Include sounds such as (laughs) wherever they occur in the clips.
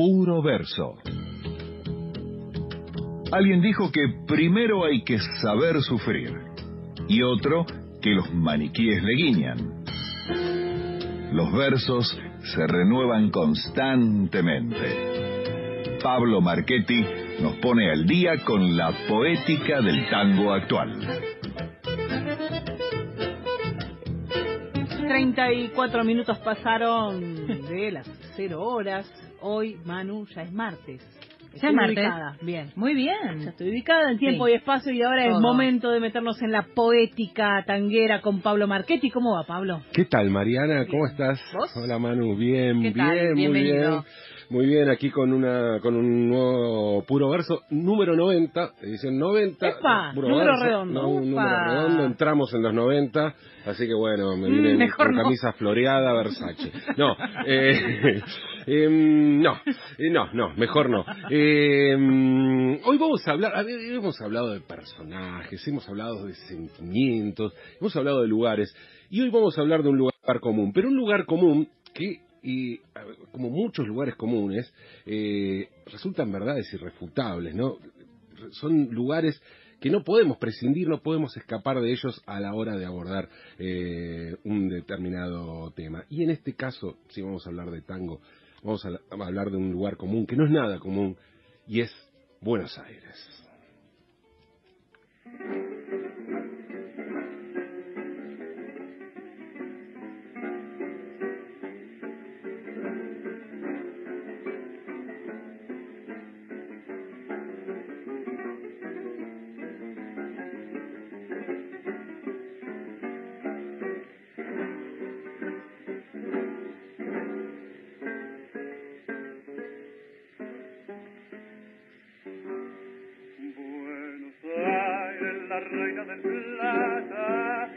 puro verso. Alguien dijo que primero hay que saber sufrir y otro que los maniquíes le guiñan. Los versos se renuevan constantemente. Pablo Marchetti nos pone al día con la poética del tango actual. 34 minutos pasaron de las 0 horas. Hoy, Manu, ya es martes. ya es martes. ubicada. Bien. Muy bien. Ya estoy ubicada en tiempo Sí. y espacio y ahora es momento de meternos en la poética tanguera con Pablo Marchetti. ¿Cómo va, Pablo? ¿Qué tal, Mariana? ¿Cómo estás? ¿Vos? Hola, Manu. Bien, ¿Qué bien, tal? muy bien. Muy bien, aquí con una con un nuevo puro verso, número 90, edición 90. ¡Epa! puro Número verso, redondo. no, un número redondo, entramos en los 90, así que bueno, me vine Mm, mejor con no. camisa floreada, Versace. No, (laughs) eh, em, no, eh, no, no, mejor no. Em, hoy vamos a hablar, hemos hablado de personajes, hemos hablado de sentimientos, hemos hablado de lugares, y hoy vamos a hablar de un lugar común, pero un lugar común que, como muchos lugares comunes, eh, resultan verdades irrefutables, ¿no? Son lugares que no podemos prescindir, no podemos escapar de ellos a la hora de abordar eh, un determinado tema. Y en este caso, si vamos a hablar de tango, vamos a, hablar de un lugar común, que no es nada común, y es Buenos Aires. Reina del plata,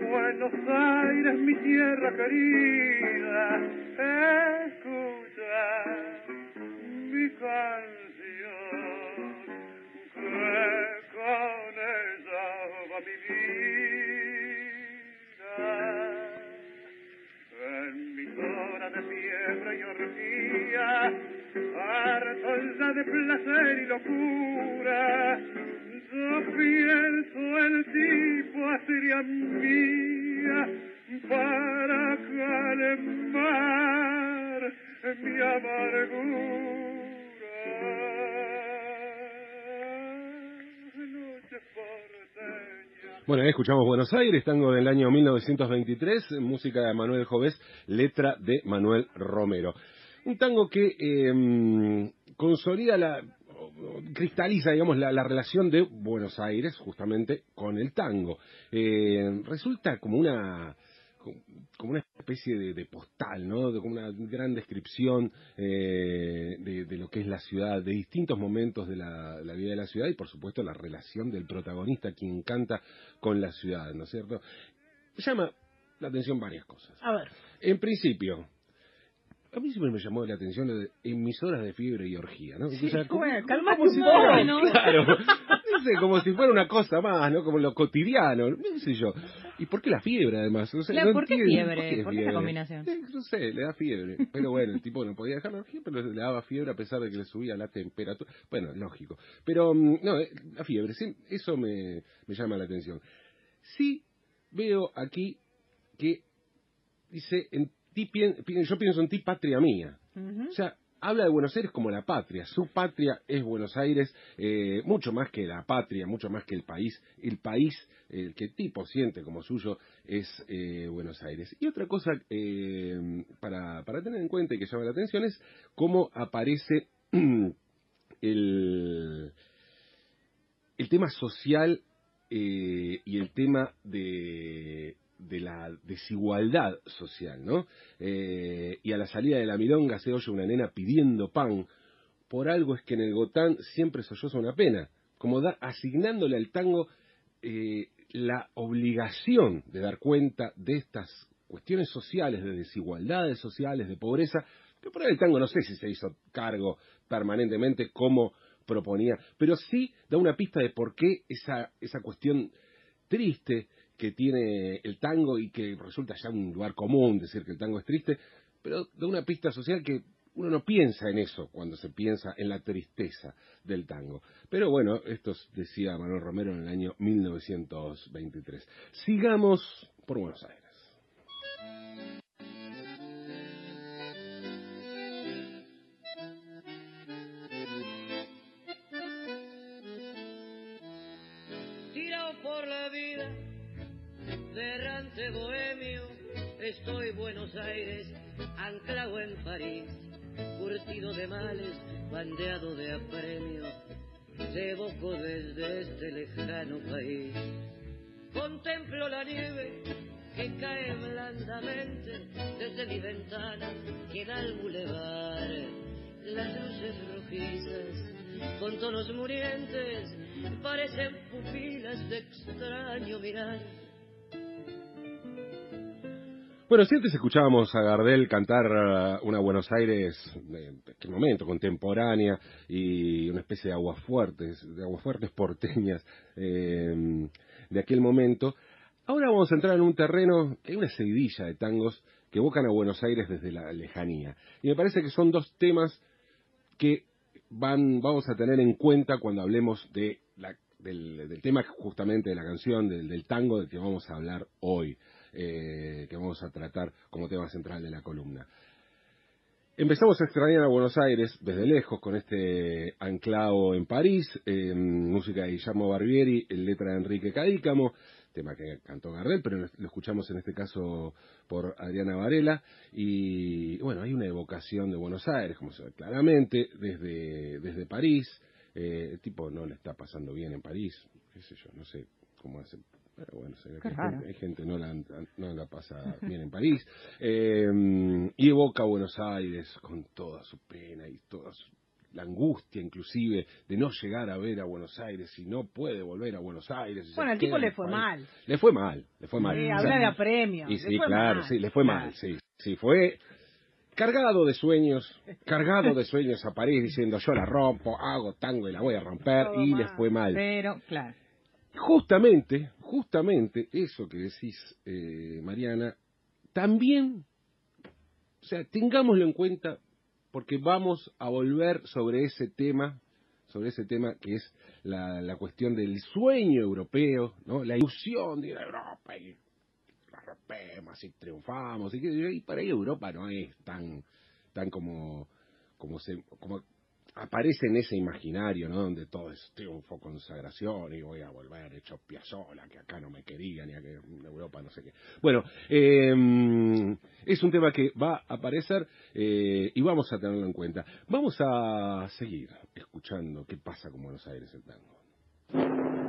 Buenos Aires, mi tierra querida, escucha mi canción, que con ella va mi vida. En mis horas de fiebre y orgía, harto ya de placer y locura, escuchamos Buenos Aires, tango del año 1923, música de Manuel Jovés, letra de Manuel Romero. Un tango que eh, consolida la, cristaliza, digamos, la, la relación de Buenos Aires, justamente, con el tango. Eh, resulta como una como una especie de, de postal, ¿no? De, como una gran descripción eh, de, de lo que es la ciudad, de distintos momentos de la, la vida de la ciudad y, por supuesto, la relación del protagonista, quien canta con la ciudad, ¿no es cierto? Llama la atención varias cosas. A ver. En principio, a mí siempre me llamó la atención lo de emisoras de fiebre y orgía, ¿no? O sea, como- un si fuera- ¿no? Claro, (laughs) no sé, como si fuera una cosa más, ¿no? Como lo cotidiano, no sé yo. ¿Y por qué la fiebre, además? No sé, Claro, no ¿por qué fiebre? ¿Por qué esa fiebre? combinación? Eh, no sé, le da fiebre. Pero bueno, el tipo no podía dejar la orgía, pero le daba fiebre a pesar de que le subía la temperatura. Bueno, lógico. Pero, mm, no, eh, la fiebre, sí, eso me, me llama la atención. Sí veo aquí que dice, en ti, yo pienso en ti, patria mía. O sea, habla de Buenos Aires como la patria. Su patria es Buenos Aires, eh, mucho más que la patria, mucho más que el país. El país, el que tipo siente como suyo, es eh, Buenos Aires. Y otra cosa eh, para, para tener en cuenta y que llama la atención es cómo aparece (clears throat) el, el tema social y el tema de, de la desigualdad social, ¿no? Eh, y a la salida de la milonga se oye una nena pidiendo pan. Por algo es que en el Gotán siempre solloza una pena, como da, asignándole al tango eh, la obligación de dar cuenta de estas cuestiones sociales, de desigualdades sociales, de pobreza, que por ahí el tango no sé si se hizo cargo permanentemente como proponía, pero sí da una pista de por qué esa, esa cuestión triste que tiene el tango y que resulta ya un lugar común decir que el tango es triste, pero da una pista social que uno no piensa en eso cuando se piensa en la tristeza del tango. Pero bueno, esto decía Manuel Romero en el año 1923. Sigamos por Buenos Aires. Tirado por la vida, de errante bohemio, estoy Buenos Aires, anclado en París, curtido de males, bandeado de apremio, te evoco desde este lejano país. Contemplo la nieve que cae blandamente desde mi ventana, que da al bulevar las luces rojizas con tonos murientes parecen pupilas de extraño mirar. Bueno, si antes escuchábamos a Gardel cantar uh, una Buenos Aires de aquel momento, contemporánea, y una especie de aguafuertes, de aguafuertes porteñas eh, de aquel momento, ahora vamos a entrar en un terreno hay una seguidilla de tangos que evocan a Buenos Aires desde la lejanía. Y me parece que son dos temas que van, vamos a tener en cuenta cuando hablemos de la- del, del tema justamente de la canción, del, del tango del que vamos a hablar hoy, eh, que vamos a tratar como tema central de la columna. Empezamos a extrañar a Buenos Aires desde lejos con este anclado en París, eh, música de Guillermo Barbieri, letra de Enrique Cadícamo, tema que cantó Gardel, pero lo escuchamos en este caso por Adriana Varela, y bueno, hay una evocación de Buenos Aires, como se ve claramente, desde, desde París, eh, el tipo no le está pasando bien en París, qué sé yo, no sé cómo hace, pero bueno, se ve que hay gente, hay gente no la, no la pasa bien en París, (laughs) eh, y evoca a Buenos Aires con toda su pena y toda su, la angustia inclusive de no llegar a ver a Buenos Aires y no puede volver a Buenos Aires. Bueno, al tipo le fue mal. Le fue mal, le fue mal. Sí, O sea, habla de apremio. y sí, claro, mal. sí, le fue mal, sí. Sí, fue cargado de sueños, cargado de sueños a París diciendo yo la rompo, hago tango y la voy a romper Todo y mal. fue mal. Pero, claro. Justamente, justamente eso que decís, eh, Mariana, también, o sea, tengámoslo en cuenta porque vamos a volver sobre ese tema, sobre ese tema que es la, la cuestión del sueño europeo, ¿no? La ilusión de ir Europa y la rompemos y triunfamos y, y para ahí Europa no es tan, tan como, como se, como aparece en ese imaginario, ¿no? Donde todo es triunfo, consagración y voy a volver hecho piazola, que acá no me querían y que Europa no sé qué. Bueno, eh, es un tema que va a aparecer eh, y vamos a tenerlo en cuenta. Vamos a seguir escuchando qué pasa con Buenos Aires el tango.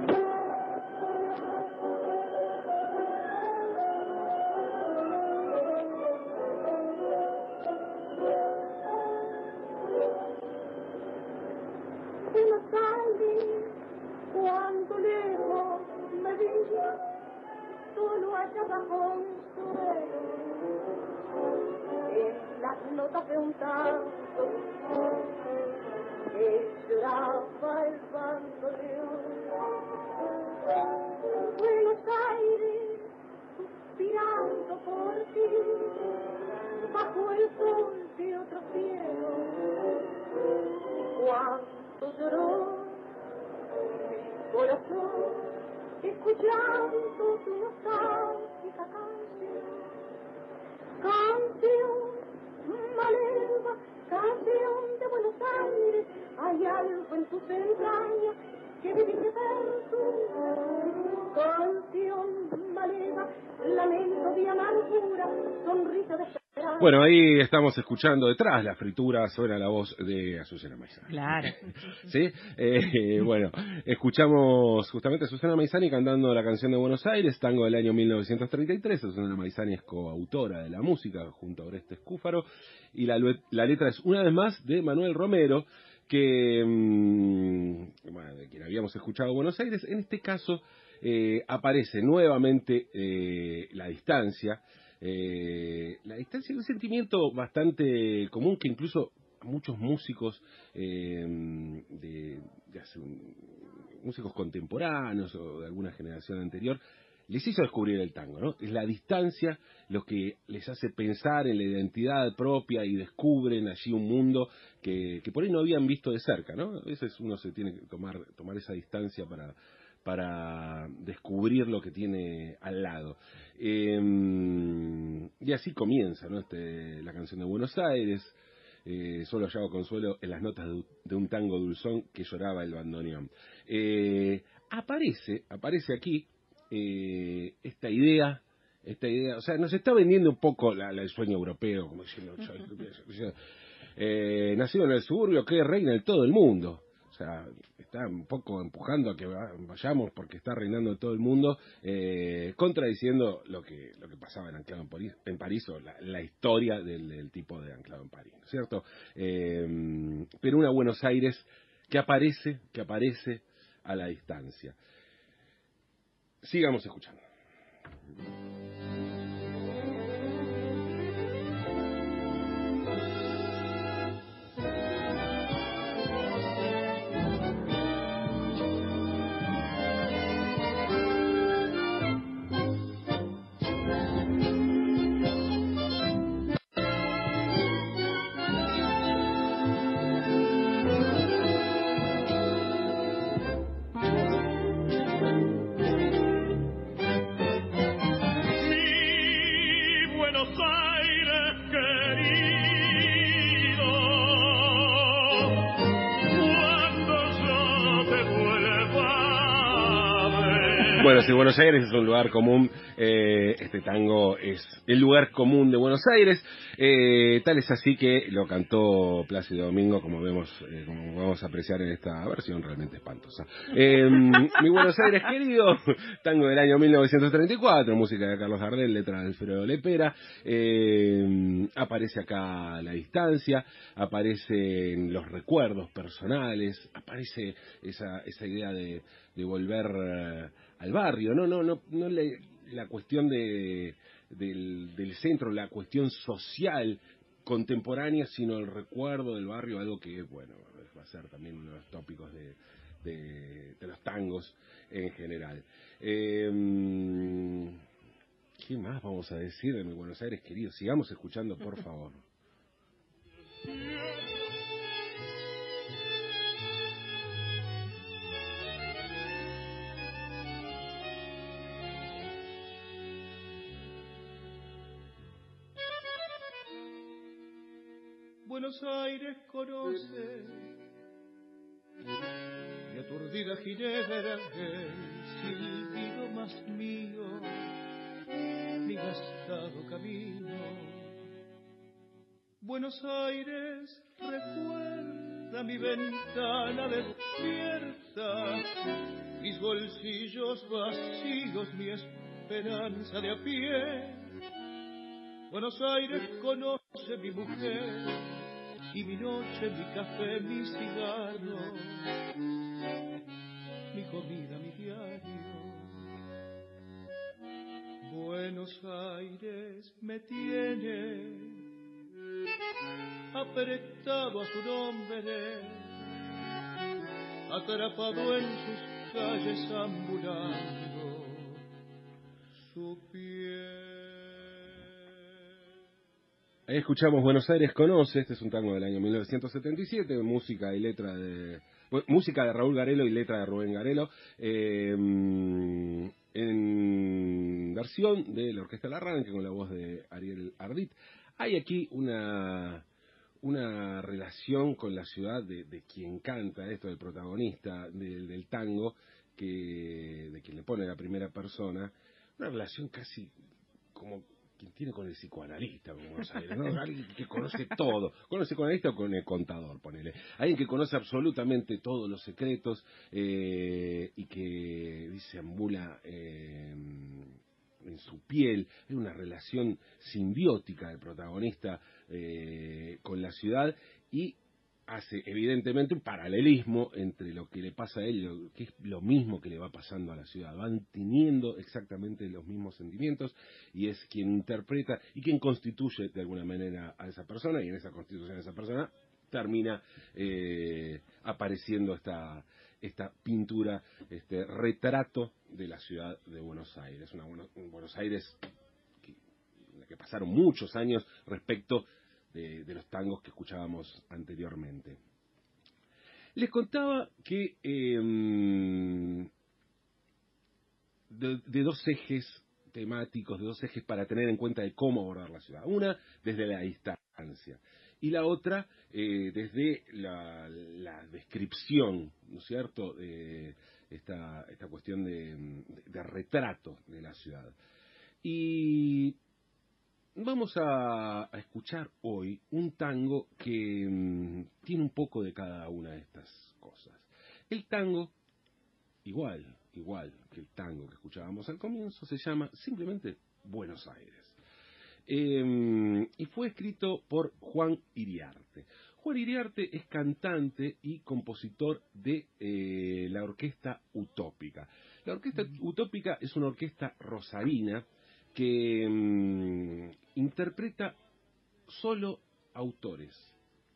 Que me dice canción maleva, lamento de amargura, sonrisa de esperanza. Bueno, ahí estamos escuchando detrás la fritura, suena la voz de Azucena Maizani. Claro. (laughs) ¿Sí? Eh, bueno, escuchamos justamente a Susana Maizani cantando la canción de Buenos Aires, tango del año 1933. Susana Maizani es coautora de la música junto a Oreste Escúfaro. Y la, la letra es una vez más de Manuel Romero, que, mm, quien habíamos escuchado Buenos Aires. En este caso eh, aparece nuevamente eh, la distancia. Eh, la distancia es un sentimiento bastante común que incluso muchos músicos de, músicos contemporáneos o de alguna generación anterior les hizo descubrir el tango, ¿no? Es la distancia lo que les hace pensar en la identidad propia y descubren allí un mundo que, que por ahí no habían visto de cerca, ¿no? A veces uno se tiene que tomar, tomar esa distancia para, para descubrir lo que tiene al lado. Eh, y así comienza, ¿no? Este, la canción de Buenos Aires, eh, solo hallaba consuelo en las notas de, de, un tango dulzón que lloraba el bandoneón. Eh, aparece, aparece aquí eh, esta idea, esta idea, o sea, nos está vendiendo un poco la, la, el sueño europeo, como diciendo, (laughs) eh, nacido en el suburbio que reina en todo el mundo. O sea, está un poco empujando a que vayamos porque está reinando en todo el mundo, eh, contradiciendo lo que lo que pasaba en Anclado en París, en París o la, la historia del, del, tipo de Anclado en París, ¿cierto? Eh, pero una Buenos Aires que aparece, que aparece a la distancia. Sigamos escuchando. Buenos Aires es un lugar común, eh, este tango es el lugar común de Buenos Aires. Eh, tal es así que lo cantó Plácido Domingo, como vemos, eh, como vamos a apreciar en esta versión realmente espantosa. mi Buenos Aires querido, tango del año 1934, música de Carlos Gardel, letra de Alfredo Lepera. aparece acá la distancia, aparecen los recuerdos personales, aparece esa, esa idea de, volver al barrio, no, no, no, no la cuestión de, del, del centro, la cuestión social contemporánea, sino el recuerdo del barrio, algo que, bueno, va a ser también uno de los tópicos de, de, los tangos en general. Eh, ¿Qué más vamos a decir de mi Buenos Aires, querido? Sigamos escuchando, por favor. (laughs) Buenos Aires conoce mi aturdida ginebra, el silbido más mío, mi gastado camino. Buenos Aires recuerda mi ventana despierta, mis bolsillos vacíos, mi esperanza de a pie. Buenos Aires conoce mi mujer y mi noche, mi café, mi cigarro, mi comida, mi diario. Buenos Aires me tiene apretado a su nombre, atrapado en sus calles ambulando su piel. Ahí escuchamos Buenos Aires Conoce, este es un tango del año 1977, música y letra de música de Raúl Garelo y letra de Rubén Garelo, eh, en versión de la Orquesta La Arranque con la voz de Ariel Ardit. Hay aquí una una relación con la ciudad de, de quien canta esto, del protagonista del, del tango, que de quien le pone la primera persona, una relación casi como tiene con el psicoanalista, vamos a ¿no? (laughs) Alguien que conoce todo, con el psicoanalista o con el contador, ponele. Alguien que conoce absolutamente todos los secretos eh, y que dice ambula eh, en su piel. Es una relación simbiótica del protagonista eh, con la ciudad y hace evidentemente un paralelismo entre lo que le pasa a él, que es lo mismo que le va pasando a la ciudad. Van teniendo exactamente los mismos sentimientos y es quien interpreta y quien constituye de alguna manera a esa persona y en esa constitución de esa persona termina eh, apareciendo esta, esta pintura, este retrato de la ciudad de Buenos Aires. Un Buenos Aires en la que pasaron muchos años respecto de, los tangos que escuchábamos anteriormente. Les contaba que eh, de, dos ejes temáticos, de dos ejes para tener en cuenta de cómo abordar la ciudad. Una desde la distancia y la otra eh, desde la, descripción, ¿no es cierto?, de esta, esta cuestión de- de retrato de la ciudad. Y vamos a, a escuchar hoy un tango que mm, tiene un poco de cada una de estas cosas. El tango, igual, igual que el tango que escuchábamos al comienzo, se llama simplemente Buenos Aires. Eh, y fue escrito por Juan Iriarte. Juan Iriarte es cantante y compositor de eh, la Orquesta Utópica. La Orquesta Utópica es una orquesta rosarina que mm, interpreta solo autores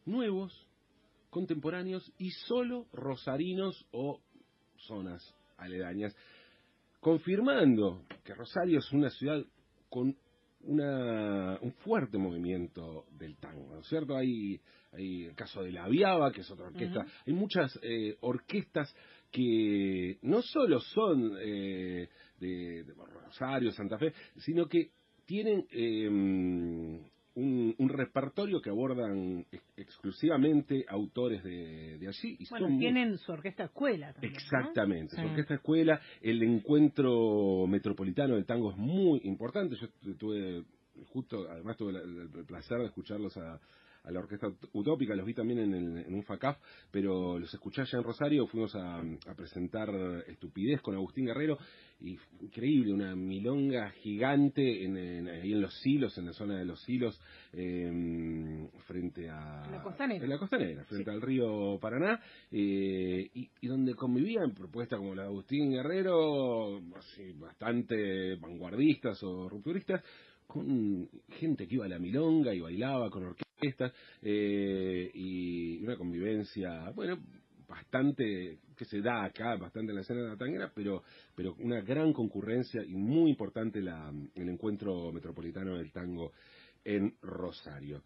nuevos, contemporáneos y solo rosarinos o zonas aledañas, confirmando que Rosario es una ciudad con una, un fuerte movimiento del tango, ¿no es cierto? Hay, hay el caso de La Viava, que es otra orquesta, hay muchas eh, orquestas que no solo son eh, de, de Rosario, Santa Fe, sino que tienen eh, un, un repertorio que abordan ex- exclusivamente autores de, de allí. Y Bueno, son muy- tienen su orquesta escuela también. ¿no? Exactamente, Sí. su orquesta escuela, el encuentro metropolitano del tango es muy importante. Yo tu- tuve, justo, además tuve el placer de escucharlos a, a la orquesta ut- utópica, los vi también en, el- en un FACAF, pero los escuché allá en Rosario, fuimos a, a presentar Estupidez con Agustín Guerrero, y increíble, una milonga gigante en, en- ahí en los silos, en la zona de los silos, eh, frente a... La costanera. en la costanera, frente Sí. al río Paraná, eh, y, y donde convivían propuestas como la de Agustín Guerrero, así, bastante vanguardistas o rupturistas, con gente que iba a la milonga y bailaba con orquestas, eh, y una convivencia, bueno, bastante que se da acá, bastante en la escena de la tanguera, pero, pero una gran concurrencia y muy importante la, el encuentro metropolitano del tango en Rosario.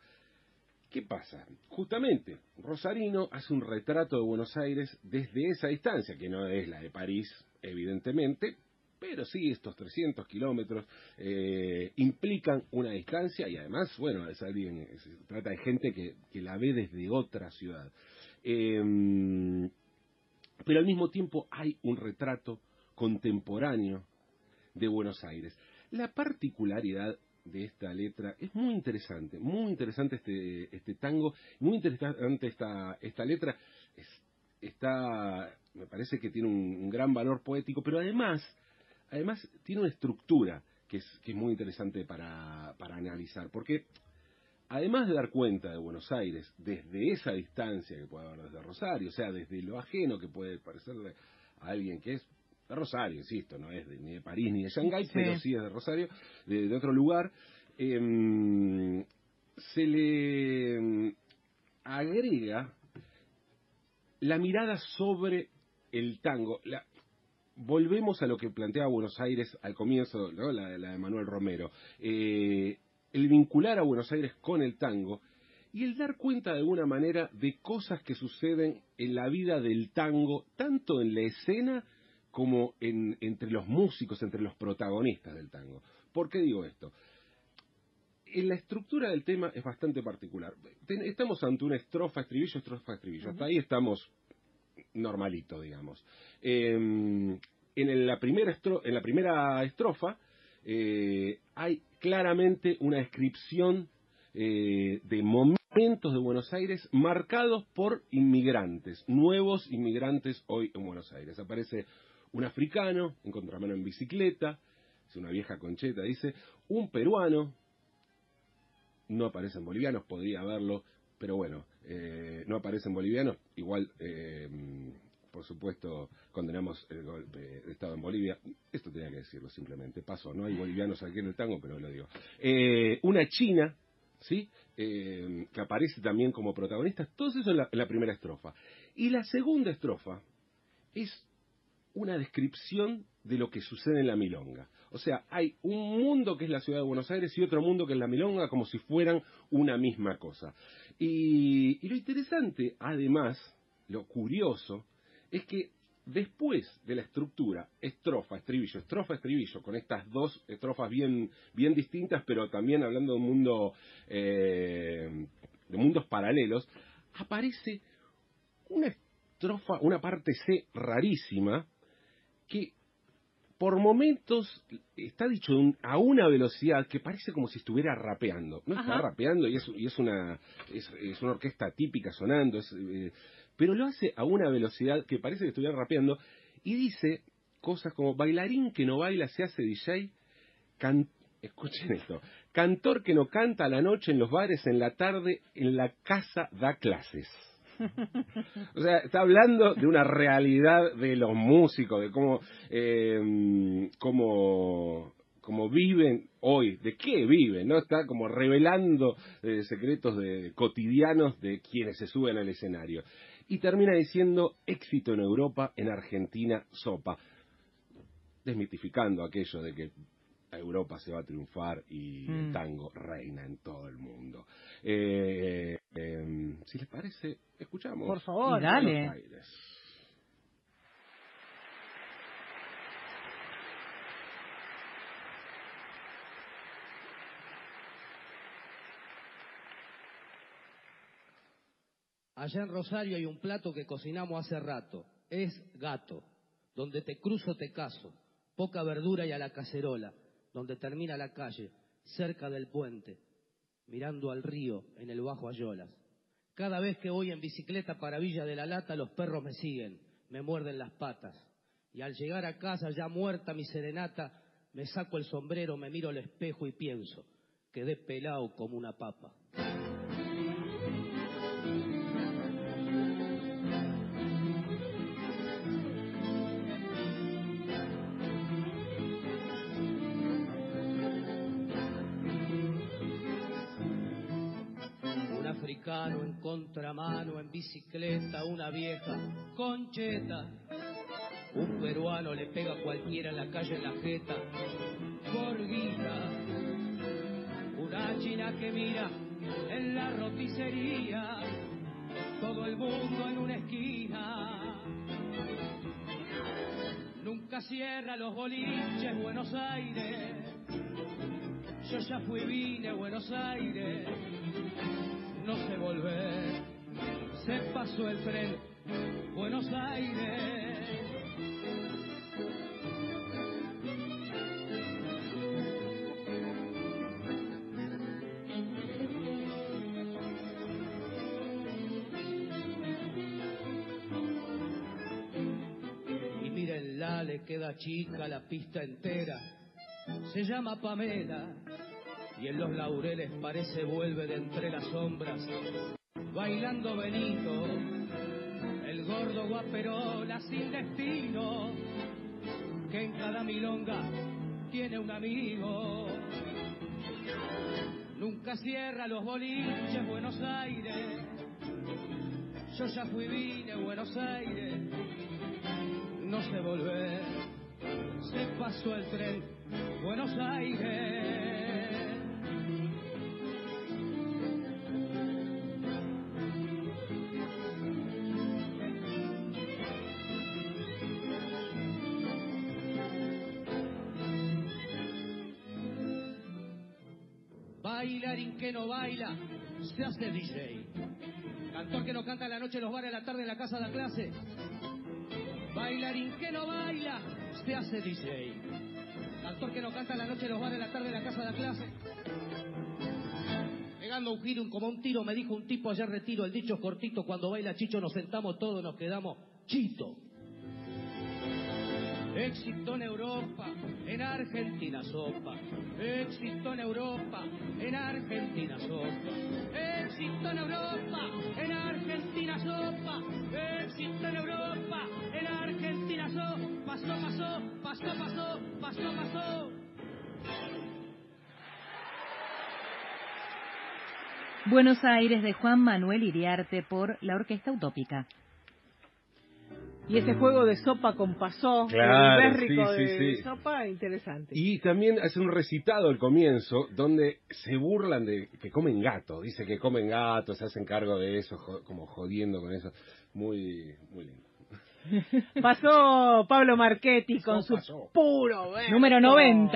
¿Qué pasa? Justamente, Rosarino hace un retrato de Buenos Aires desde esa distancia, que no es la de París, evidentemente, pero sí estos 300 kilómetros eh, implican una distancia y además, bueno, es alguien, se trata de gente que, que la ve desde otra ciudad. Eh, pero al mismo tiempo hay un retrato contemporáneo de Buenos Aires. La particularidad de esta letra es muy interesante, muy interesante este, este tango, muy interesante esta, esta letra, es- está, me parece que tiene un gran valor poético, pero además, además tiene una estructura que es, que es muy interesante para, para analizar, porque además de dar cuenta de Buenos Aires desde esa distancia que puede haber desde Rosario, o sea, desde lo ajeno que puede parecerle a alguien que es de Rosario, insisto, no es de- ni de París ni de Shanghái, Sí. pero sí es de Rosario, de, de otro lugar, em, se le em, agrega la mirada sobre el tango. La- volvemos a lo que planteaba Buenos Aires al comienzo, ¿no? la, la de Manuel Romero. Eh, el vincular a Buenos Aires con el tango y el dar cuenta de alguna manera de cosas que suceden en la vida del tango, tanto en la escena como en, entre los músicos, entre los protagonistas del tango. ¿Por qué digo esto? En la estructura del tema es bastante particular. Ten- Estamos ante una estrofa, estribillo, estrofa, estribillo. Hasta ahí estamos normalito, digamos. Eh, en la primera, estro- en la primera estrofa eh, hay claramente una descripción eh, de momentos de Buenos Aires marcados por inmigrantes, nuevos inmigrantes hoy en Buenos Aires. Aparece un africano en contramano en bicicleta, es una vieja concheta, dice, un peruano, no aparecen bolivianos, podría haberlo, pero bueno, eh, no aparecen bolivianos, igual, eh, por supuesto, condenamos el golpe de Estado en Bolivia, esto tenía que decirlo simplemente, pasó, no hay bolivianos aquí en el tango, pero lo digo. Eh, una china, ¿sí? Eh, que aparece también como protagonista. Todo eso en la primera estrofa. Y la segunda estrofa es una descripción de lo que sucede en la milonga. O sea, hay un mundo que es la ciudad de Buenos Aires y otro mundo que es la milonga, como si fueran una misma cosa. Y, y lo interesante, además, lo curioso, es que después de la estructura estrofa, estribillo, estrofa, estribillo, con estas dos estrofas bien, bien distintas, pero también hablando de un mundo, eh, de mundos paralelos, aparece una estrofa, una parte C rarísima, que por momentos está dicho un- a una velocidad que parece como si estuviera rapeando. No está Ajá. rapeando y es, y es una es, es una orquesta típica sonando, es, eh, pero lo hace a una velocidad que parece que estuviera rapeando y dice cosas como bailarín que no baila se hace DJ, can- escuchen esto, cantor que no canta a la noche en los bares, en la tarde, en la casa da clases. (laughs) O sea, está hablando de una realidad de los músicos, de cómo, eh, cómo, cómo viven hoy, de qué viven, ¿no? Está como revelando eh, secretos de, cotidianos de quienes se suben al escenario. Y termina diciendo éxito en Europa, en Argentina, sopa. Desmitificando aquello de que Europa se va a triunfar y el Mm. tango reina en todo el mundo. Eh, eh, si les parece, escuchamos. Por favor. Dale. Aires. Allá en Rosario hay un plato que cocinamos hace rato. Es gato. Donde te cruzo te caso. Poca verdura y a la cacerola. Donde termina la calle, cerca del puente. Mirando al río en el Bajo Ayolas. Cada vez que voy en bicicleta para Villa de la Lata, los perros me siguen, me muerden las patas. Y al llegar a casa, ya muerta mi serenata, me saco el sombrero, me miro al espejo y pienso, quedé pelado como una papa. Un africano en contramano, en bicicleta, una vieja concheta. Un peruano le pega a cualquiera en la calle en la jeta, por guita. Una china que mira en la roticería, todo el mundo en una esquina. Nunca cierra los boliches Buenos Aires. Yo ya fui vine Buenos Aires no sé volver. Se pasó el tren, Buenos Aires. Y mírenla, le queda chica la pista entera. Se llama Pamela y en los laureles parece vuelve de entre las sombras, bailando Benito, el gordo guaperola sin destino, que en cada milonga tiene un amigo. Nunca cierra los boliches Buenos Aires, yo ya fui vine Buenos Aires, no sé volver, se pasó el tren Buenos Aires. Se hace DJ. Cantor que no canta en la noche en los bares, en la tarde en la casa de clase. Bailarín que no baila, se hace DJ. Cantor que no canta en la noche en los bares, en la tarde en la casa de clase. Pegando un giro como un tiro, me dijo un tipo ayer retiro, el dicho es cortito, cuando baila Chicho nos sentamos todos, nos quedamos chito. Éxito en Europa, en Argentina sopa. Éxito en Europa, en Argentina sopa. Éxito en Europa, en Argentina sopa. Éxito en Europa, en Argentina sopa. Pasó, pasó, pasó, pasó, pasó, pasó. Buenos Aires de Juan Manuel Iriarte por la Orquesta Utópica. Y ese juego de sopa con pasó, Claro, sí, sí, de sí. sopa, interesante. Y también hace un recitado al comienzo donde se burlan de que comen gato. Dice que comen gato, se hacen cargo de eso, como jodiendo con eso. Muy, muy lindo. (laughs) Pasó Pablo Marchetti con su pasó. puro. Número 90.